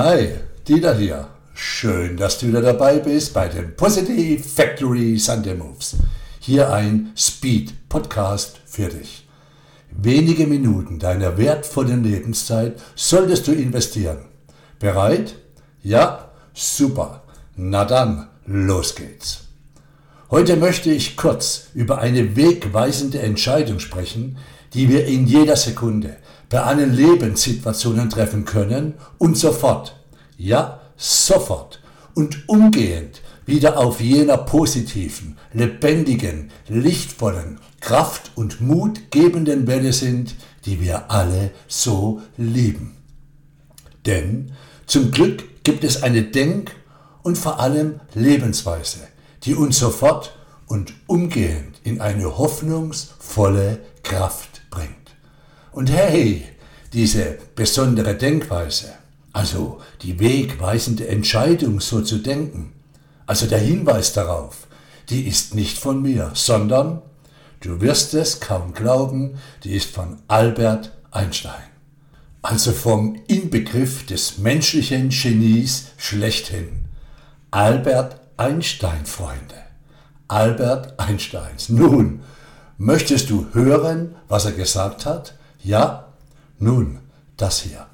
Hi, Dieter hier. Schön, dass du wieder dabei bist bei den Positive Factory Sunday Moves. Hier ein Speed Podcast für dich. Wenige Minuten deiner wertvollen Lebenszeit solltest du investieren. Bereit? Ja? Super. Na dann, los geht's. Heute möchte ich kurz über eine wegweisende Entscheidung sprechen, die wir in jeder Sekunde bei allen Lebenssituationen treffen können und sofort, ja, sofort und umgehend wieder auf jener positiven, lebendigen, lichtvollen, kraft- und mutgebenden Welle sind, die wir alle so lieben. Denn zum Glück gibt es eine Denk- und vor allem Lebensweise, die uns sofort und umgehend in eine hoffnungsvolle Kraft bringt. Und hey, diese besondere Denkweise, also die wegweisende Entscheidung, so zu denken, also der Hinweis darauf, die ist nicht von mir, sondern, du wirst es kaum glauben, die ist von Albert Einstein. Also vom Inbegriff des menschlichen Genies schlechthin. Albert Einstein, Freunde. Albert Einsteins. Nun, möchtest du hören, was er gesagt hat? Ja? Nun, das hier.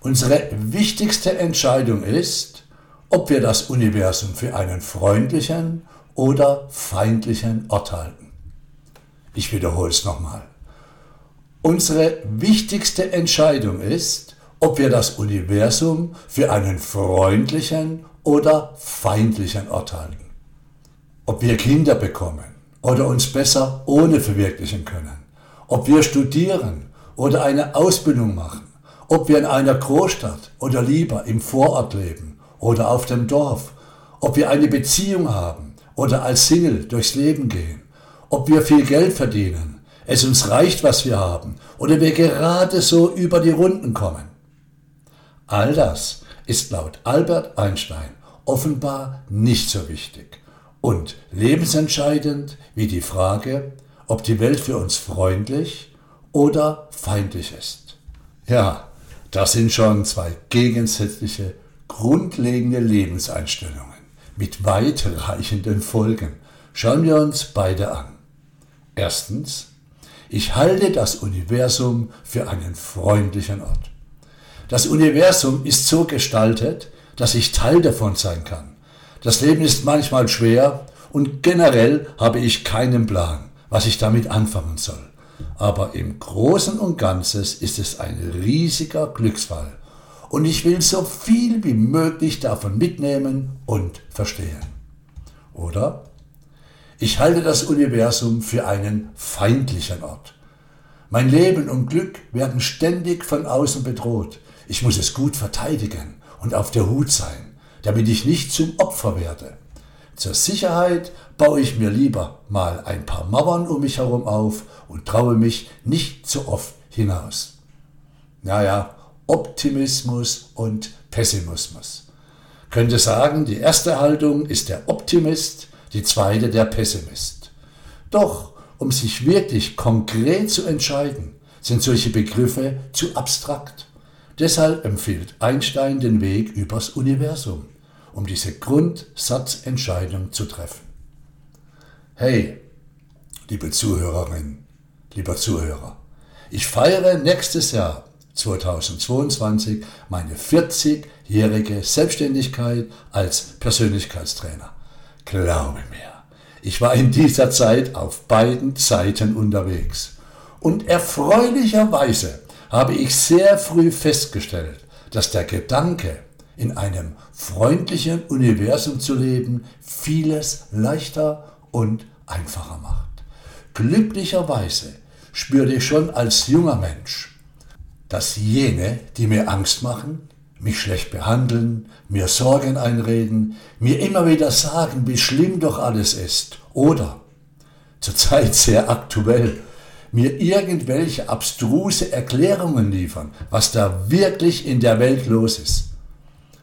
Unsere wichtigste Entscheidung ist, ob wir das Universum für einen freundlichen oder feindlichen Ort halten. Ich wiederhole es nochmal. Unsere wichtigste Entscheidung ist, ob wir das Universum für einen freundlichen oder feindlichen Ort halten. Ob wir Kinder bekommen oder uns besser ohne verwirklichen können. Ob wir studieren oder eine Ausbildung machen. Ob wir in einer Großstadt oder lieber im Vorort leben oder auf dem Dorf. Ob wir eine Beziehung haben oder als Single durchs Leben gehen. Ob wir viel Geld verdienen, es uns reicht, was wir haben oder wir gerade so über die Runden kommen. All das ist laut Albert Einstein offenbar nicht so wichtig und lebensentscheidend wie die Frage, ob die Welt für uns freundlich oder feindlich ist. Ja, das sind schon zwei gegensätzliche, grundlegende Lebenseinstellungen mit weitreichenden Folgen. Schauen wir uns beide an. Erstens, ich halte das Universum für einen freundlichen Ort. Das Universum ist so gestaltet, dass ich Teil davon sein kann. Das Leben ist manchmal schwer und generell habe ich keinen Plan, was ich damit anfangen soll. Aber im Großen und Ganzen ist es ein riesiger Glücksfall. Und ich will so viel wie möglich davon mitnehmen und verstehen. Oder? Ich halte das Universum für einen feindlichen Ort. Mein Leben und Glück werden ständig von außen bedroht. Ich muss es gut verteidigen und auf der Hut sein, damit ich nicht zum Opfer werde. Zur Sicherheit baue ich mir lieber mal ein paar Mauern um mich herum auf und traue mich nicht zu oft hinaus. Naja, Optimismus und Pessimismus. Könnte sagen, die erste Haltung ist der Optimist, die zweite der Pessimist. Doch, um sich wirklich konkret zu entscheiden, sind solche Begriffe zu abstrakt. Deshalb empfiehlt Einstein den Weg übers Universum, um diese Grundsatzentscheidung zu treffen. Hey, liebe Zuhörerin, lieber Zuhörer, ich feiere nächstes Jahr 2022 meine 40-jährige Selbstständigkeit als Persönlichkeitstrainer. Glaube mir, ich war in dieser Zeit auf beiden Seiten unterwegs. Und erfreulicherweise habe ich sehr früh festgestellt, dass der Gedanke, in einem freundlichen Universum zu leben, vieles leichter und einfacher macht. Glücklicherweise spürte ich schon als junger Mensch, dass jene, die mir Angst machen, mich schlecht behandeln, mir Sorgen einreden, mir immer wieder sagen, wie schlimm doch alles ist oder zurzeit sehr aktuell mir irgendwelche abstruse Erklärungen liefern, was da wirklich in der Welt los ist,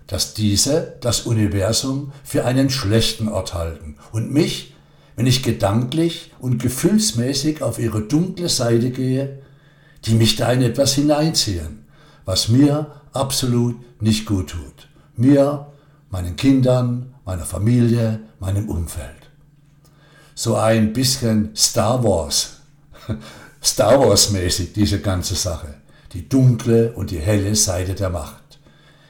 dass diese das Universum für einen schlechten Ort halten und mich, wenn ich gedanklich und gefühlsmäßig auf ihre dunkle Seite gehe, die mich da in etwas hineinziehen, was mir absolut nicht gut tut. Mir, meinen Kindern, meiner Familie, meinem Umfeld. So ein bisschen Star Wars, Star Wars mäßig diese ganze Sache. Die dunkle und die helle Seite der Macht.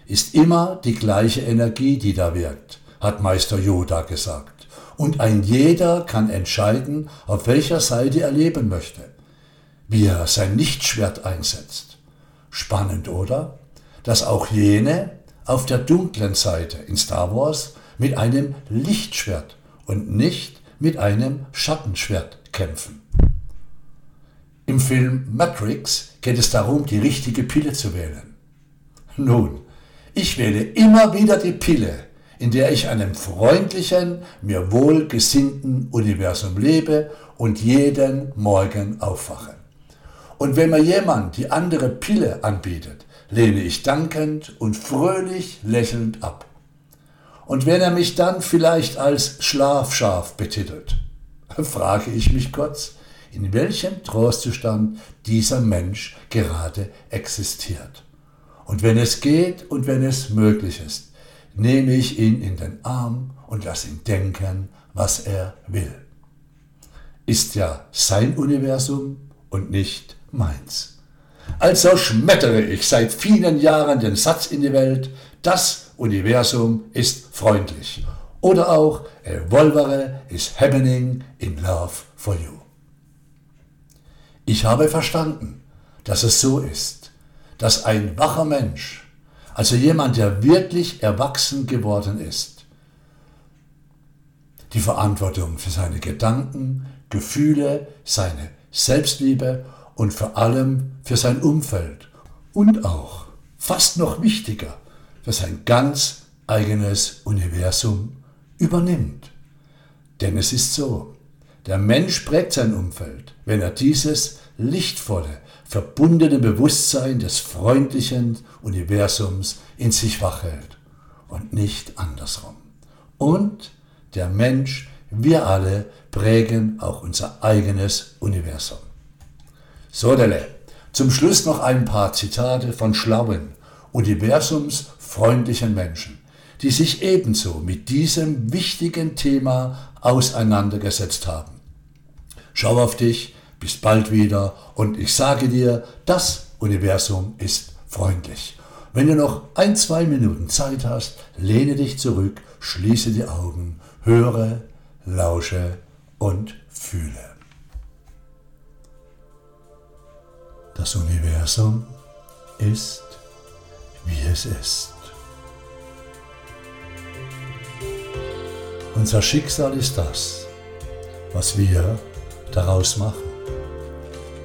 Ist immer die gleiche Energie, die da wirkt, hat Meister Yoda gesagt. Und ein jeder kann entscheiden, auf welcher Seite er leben möchte, wie er sein Lichtschwert einsetzt. Spannend, oder? Dass auch jene auf der dunklen Seite in Star Wars mit einem Lichtschwert und nicht mit einem Schattenschwert kämpfen. Im Film Matrix geht es darum, die richtige Pille zu wählen. Nun, ich wähle immer wieder die Pille, in der ich einem freundlichen, mir wohlgesinnten Universum lebe und jeden Morgen aufwache. Und wenn mir jemand die andere Pille anbietet, lehne ich dankend und fröhlich lächelnd ab. Und wenn er mich dann vielleicht als Schlafschaf betitelt, frage ich mich kurz, in welchem Trostzustand dieser Mensch gerade existiert. Und wenn es geht und wenn es möglich ist, nehme ich ihn in den Arm und lasse ihn denken, was er will. Ist ja sein Universum und nicht meins. Also schmettere ich seit vielen Jahren den Satz in die Welt, das Universum ist freundlich. Oder auch, Evolvere is happening in love for you. Ich habe verstanden, dass es so ist, dass ein wacher Mensch, also jemand, der wirklich erwachsen geworden ist, die Verantwortung für seine Gedanken, Gefühle, seine Selbstliebe und vor allem für sein Umfeld und auch, fast noch wichtiger, für sein ganz eigenes Universum übernimmt. Denn es ist so, der Mensch prägt sein Umfeld, wenn er dieses lichtvolle, verbundene Bewusstsein des freundlichen Universums in sich wachhält und nicht andersrum. Und der Mensch, wir alle prägen auch unser eigenes Universum. So, Dele. Zum Schluss noch ein paar Zitate von schlauen, universumsfreundlichen Menschen, die sich ebenso mit diesem wichtigen Thema auseinandergesetzt haben. Schau auf dich, bis bald wieder und ich sage dir, das Universum ist freundlich. Wenn du noch ein, zwei Minuten Zeit hast, lehne dich zurück, schließe die Augen, höre, lausche und fühle. Das Universum ist, wie es ist. Unser Schicksal ist das, was wir daraus machen.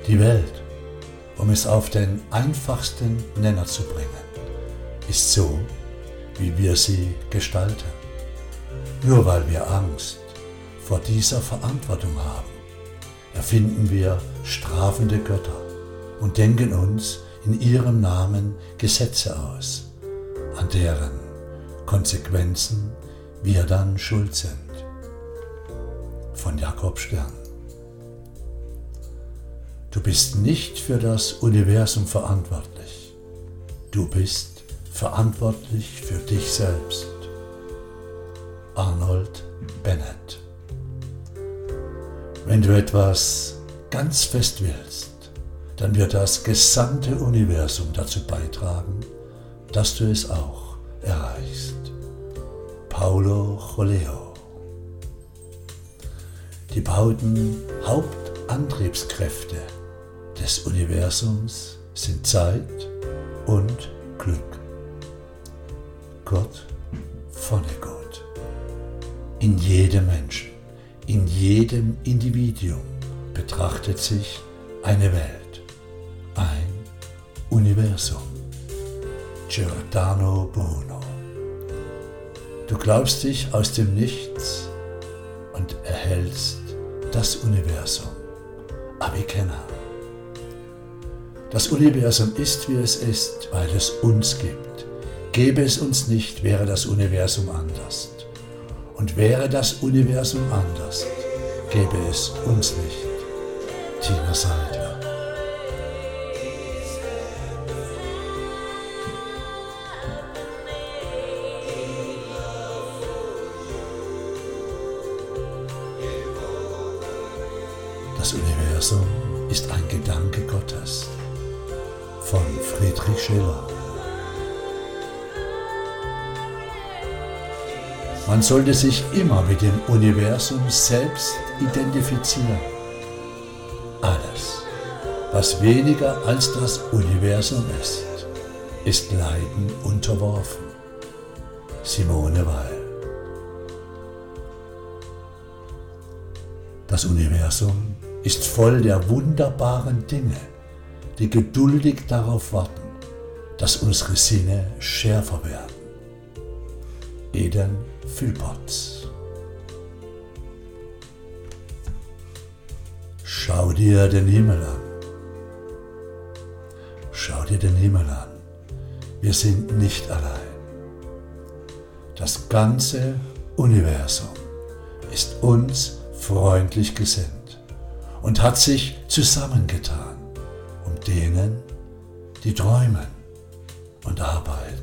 Die Welt, um es auf den einfachsten Nenner zu bringen, ist so, wie wir sie gestalten. Nur weil wir Angst vor dieser Verantwortung haben, erfinden wir strafende Götter und denken uns in ihrem Namen Gesetze aus, an deren Konsequenzen wir dann schuld sind. Von Jakob Stern. Du bist nicht für das Universum verantwortlich. Du bist verantwortlich für dich selbst. Arnold Bennett. Wenn du etwas ganz fest willst, dann wird das gesamte Universum dazu beitragen, dass du es auch erreichst. Paulo Choleo Die beiden Hauptantriebskräfte des Universums sind Zeit und Glück. Gott Vonnegut. In jedem Menschen, in jedem Individuum betrachtet sich eine Welt ein Universum. Giordano Bruno. Du glaubst dich aus dem Nichts und erhältst das Universum. Avicenna. Das Universum ist, wie es ist, weil es uns gibt. Gäbe es uns nicht, wäre das Universum anders. Und wäre das Universum anders, gäbe es uns nicht. Tina Seidler. Das Universum ist ein Gedanke Gottes von Friedrich Schiller. Man sollte sich immer mit dem Universum selbst identifizieren. Alles, was weniger als das Universum ist, ist Leiden unterworfen. Simone Weil. Das Universum ist voll der wunderbaren Dinge, die geduldig darauf warten, dass unsere Sinne schärfer werden. Eden Philpotts. Schau dir den Himmel an. Schau dir den Himmel an. Wir sind nicht allein. Das ganze Universum ist uns freundlich gesinnt und hat sich zusammengetan, denen, die träumen und arbeiten,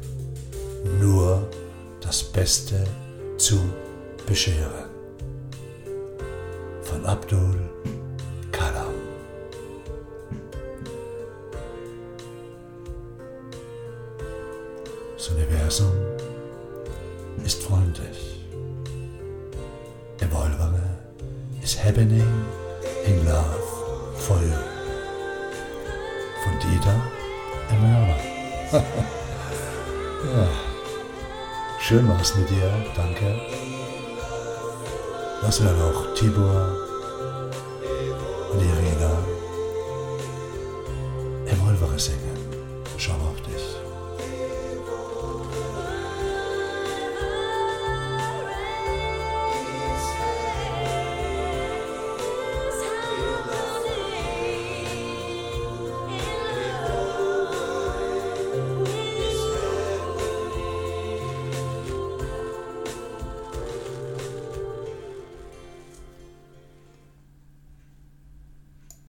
nur das Beste zu bescheren. Von Abdul Kalam. Das Universum ist freundlich. Evolvere is happening Schön war's mit dir, danke. Was wäre noch? Tibor